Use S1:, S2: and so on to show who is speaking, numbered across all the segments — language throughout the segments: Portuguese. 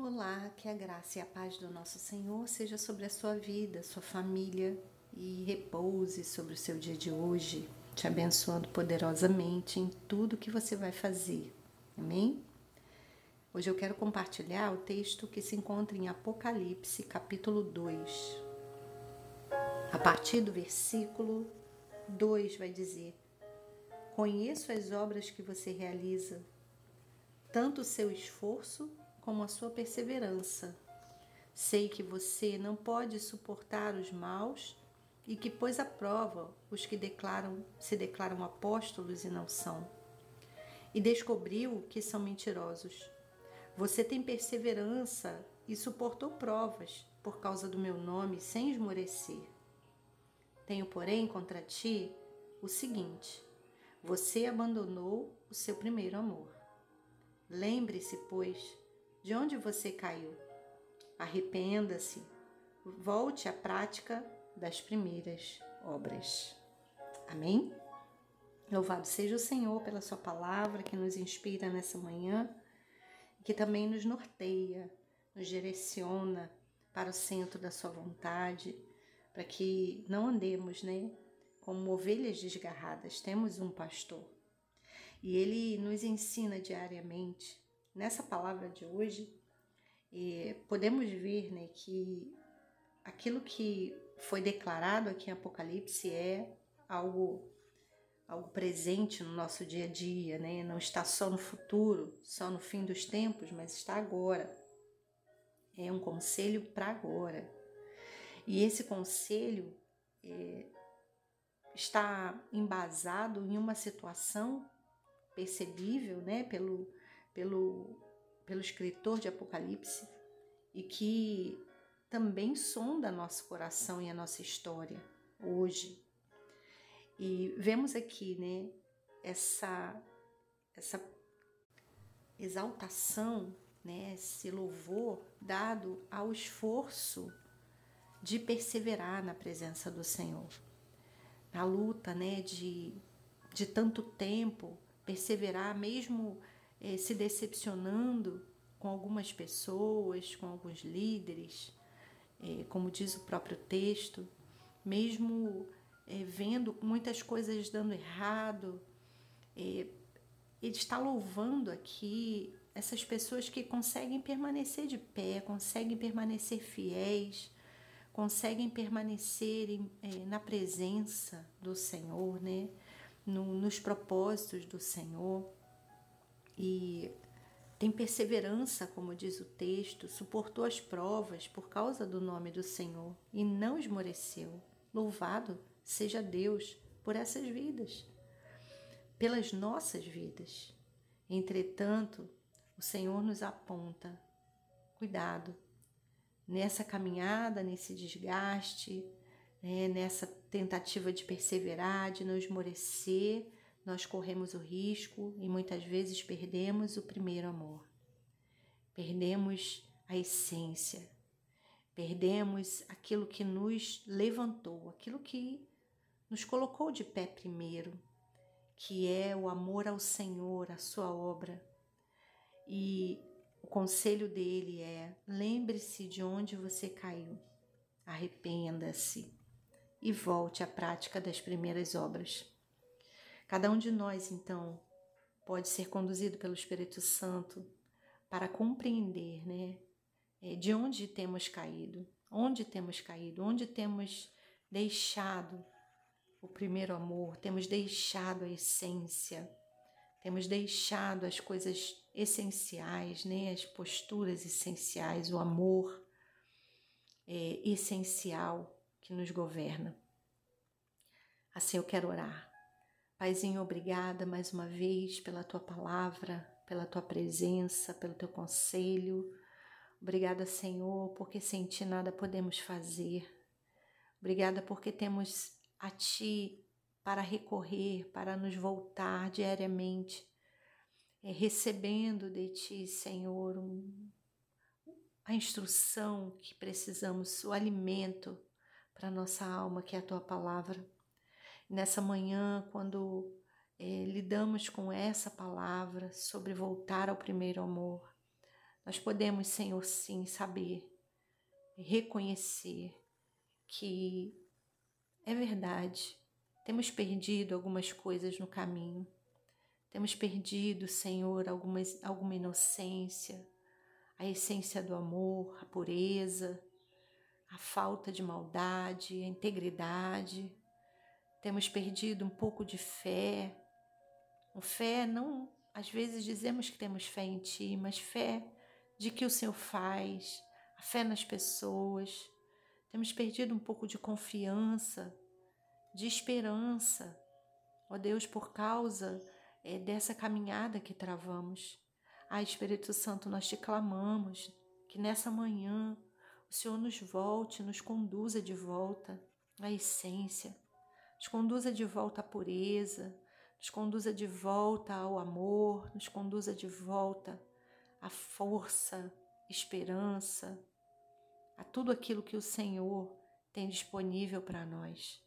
S1: Olá, que a graça e a paz do nosso Senhor seja sobre a sua vida, sua família e repouse sobre o seu dia de hoje, te abençoando poderosamente em tudo que você vai fazer. Amém? Hoje eu quero compartilhar o texto que se encontra em Apocalipse, capítulo 2. A partir do versículo 2 vai dizer: Conheço as obras que você realiza, tanto o seu esforço como a sua perseverança. Sei que você não pode suportar os maus e que pôs à prova os que declaram, se declaram apóstolos e não são. E descobriu que são mentirosos. Você tem perseverança e suportou provas por causa do meu nome sem esmorecer. Tenho, porém, contra ti o seguinte: você abandonou o seu primeiro amor. Lembre-se, pois, de onde você caiu. Arrependa-se, volte à prática das primeiras obras. Amém? Louvado seja o Senhor pela Sua palavra que nos inspira nessa manhã, que também nos norteia, nos direciona para o centro da Sua vontade, para que não andemos, né, como ovelhas desgarradas. Temos um pastor e ele nos ensina diariamente nessa palavra de hoje, podemos ver né, que aquilo que foi declarado aqui em Apocalipse é algo algo presente no nosso dia a dia, né? Não está só no futuro, só no fim dos tempos, mas está agora. É um conselho para agora. E esse conselho é, está embasado em uma situação percebível, né, pelo pelo, pelo escritor de Apocalipse e que também sonda nosso coração e a nossa história hoje. E vemos aqui, né, essa essa exaltação, né, esse louvor dado ao esforço de perseverar na presença do Senhor. Na luta, né, de de tanto tempo, perseverar mesmo eh, se decepcionando com algumas pessoas, com alguns líderes, eh, como diz o próprio texto, mesmo eh, vendo muitas coisas dando errado, ele está louvando aqui essas pessoas que conseguem permanecer de pé, conseguem permanecer fiéis, conseguem permanecer na presença do Senhor, né? No, nos propósitos do Senhor e tem perseverança, como diz o texto, suportou as provas por causa do nome do Senhor e não esmoreceu. Louvado seja Deus por essas vidas, pelas nossas vidas. Entretanto, o Senhor nos aponta: cuidado nessa caminhada, nesse desgaste, né, nessa tentativa de perseverar, de não esmorecer nós corremos o risco e muitas vezes perdemos o primeiro amor. Perdemos a essência. Perdemos aquilo que nos levantou, aquilo que nos colocou de pé primeiro, que é o amor ao Senhor, a sua obra. E o conselho dele é: lembre-se de onde você caiu, arrependa-se e volte à prática das primeiras obras. Cada um de nós, então, pode ser conduzido pelo Espírito Santo para compreender, né, é, de onde temos caído, onde temos caído, onde temos deixado o primeiro amor, temos deixado a essência, temos deixado as coisas essenciais, né, as posturas essenciais, o amor é, essencial que nos governa. Assim eu quero orar. Paizinho, obrigada mais uma vez pela tua palavra, pela tua presença, pelo teu conselho. Obrigada, Senhor, porque sem ti nada podemos fazer. Obrigada porque temos a ti para recorrer, para nos voltar diariamente, é, recebendo de ti, Senhor, um, a instrução que precisamos, o alimento para nossa alma, que é a tua palavra nessa manhã, quando é, lidamos com essa palavra sobre voltar ao primeiro amor, nós podemos, Senhor, sim, saber, reconhecer que é verdade, temos perdido algumas coisas no caminho, temos perdido, Senhor, alguma, alguma inocência, a essência do amor, a pureza, a falta de maldade, a integridade. Temos perdido um pouco de fé. O fé não, às vezes dizemos que temos fé em ti, mas fé de que o Senhor faz, a fé nas pessoas. Temos perdido um pouco de confiança, de esperança, ó Deus, por causa é, dessa caminhada que travamos. Ah, Espírito Santo, nós te clamamos que nessa manhã o Senhor nos volte, nos conduza de volta à essência, nos conduza de volta à pureza, nos conduza de volta ao amor, nos conduza de volta à força, esperança, a tudo aquilo que o Senhor tem disponível para nós.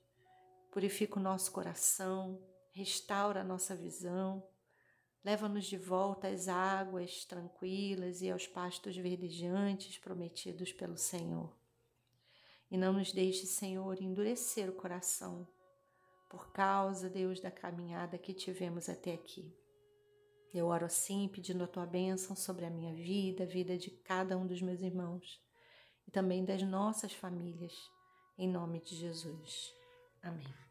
S1: Purifica o nosso coração, restaura a nossa visão, leva-nos de volta às águas tranquilas e aos pastos verdejantes prometidos pelo Senhor. E não nos deixe, Senhor, endurecer o coração por causa, Deus, da caminhada que tivemos até aqui. Eu oro assim, pedindo a tua bênção sobre a minha vida, a vida de cada um dos meus irmãos e também das nossas famílias, em nome de Jesus. Amém.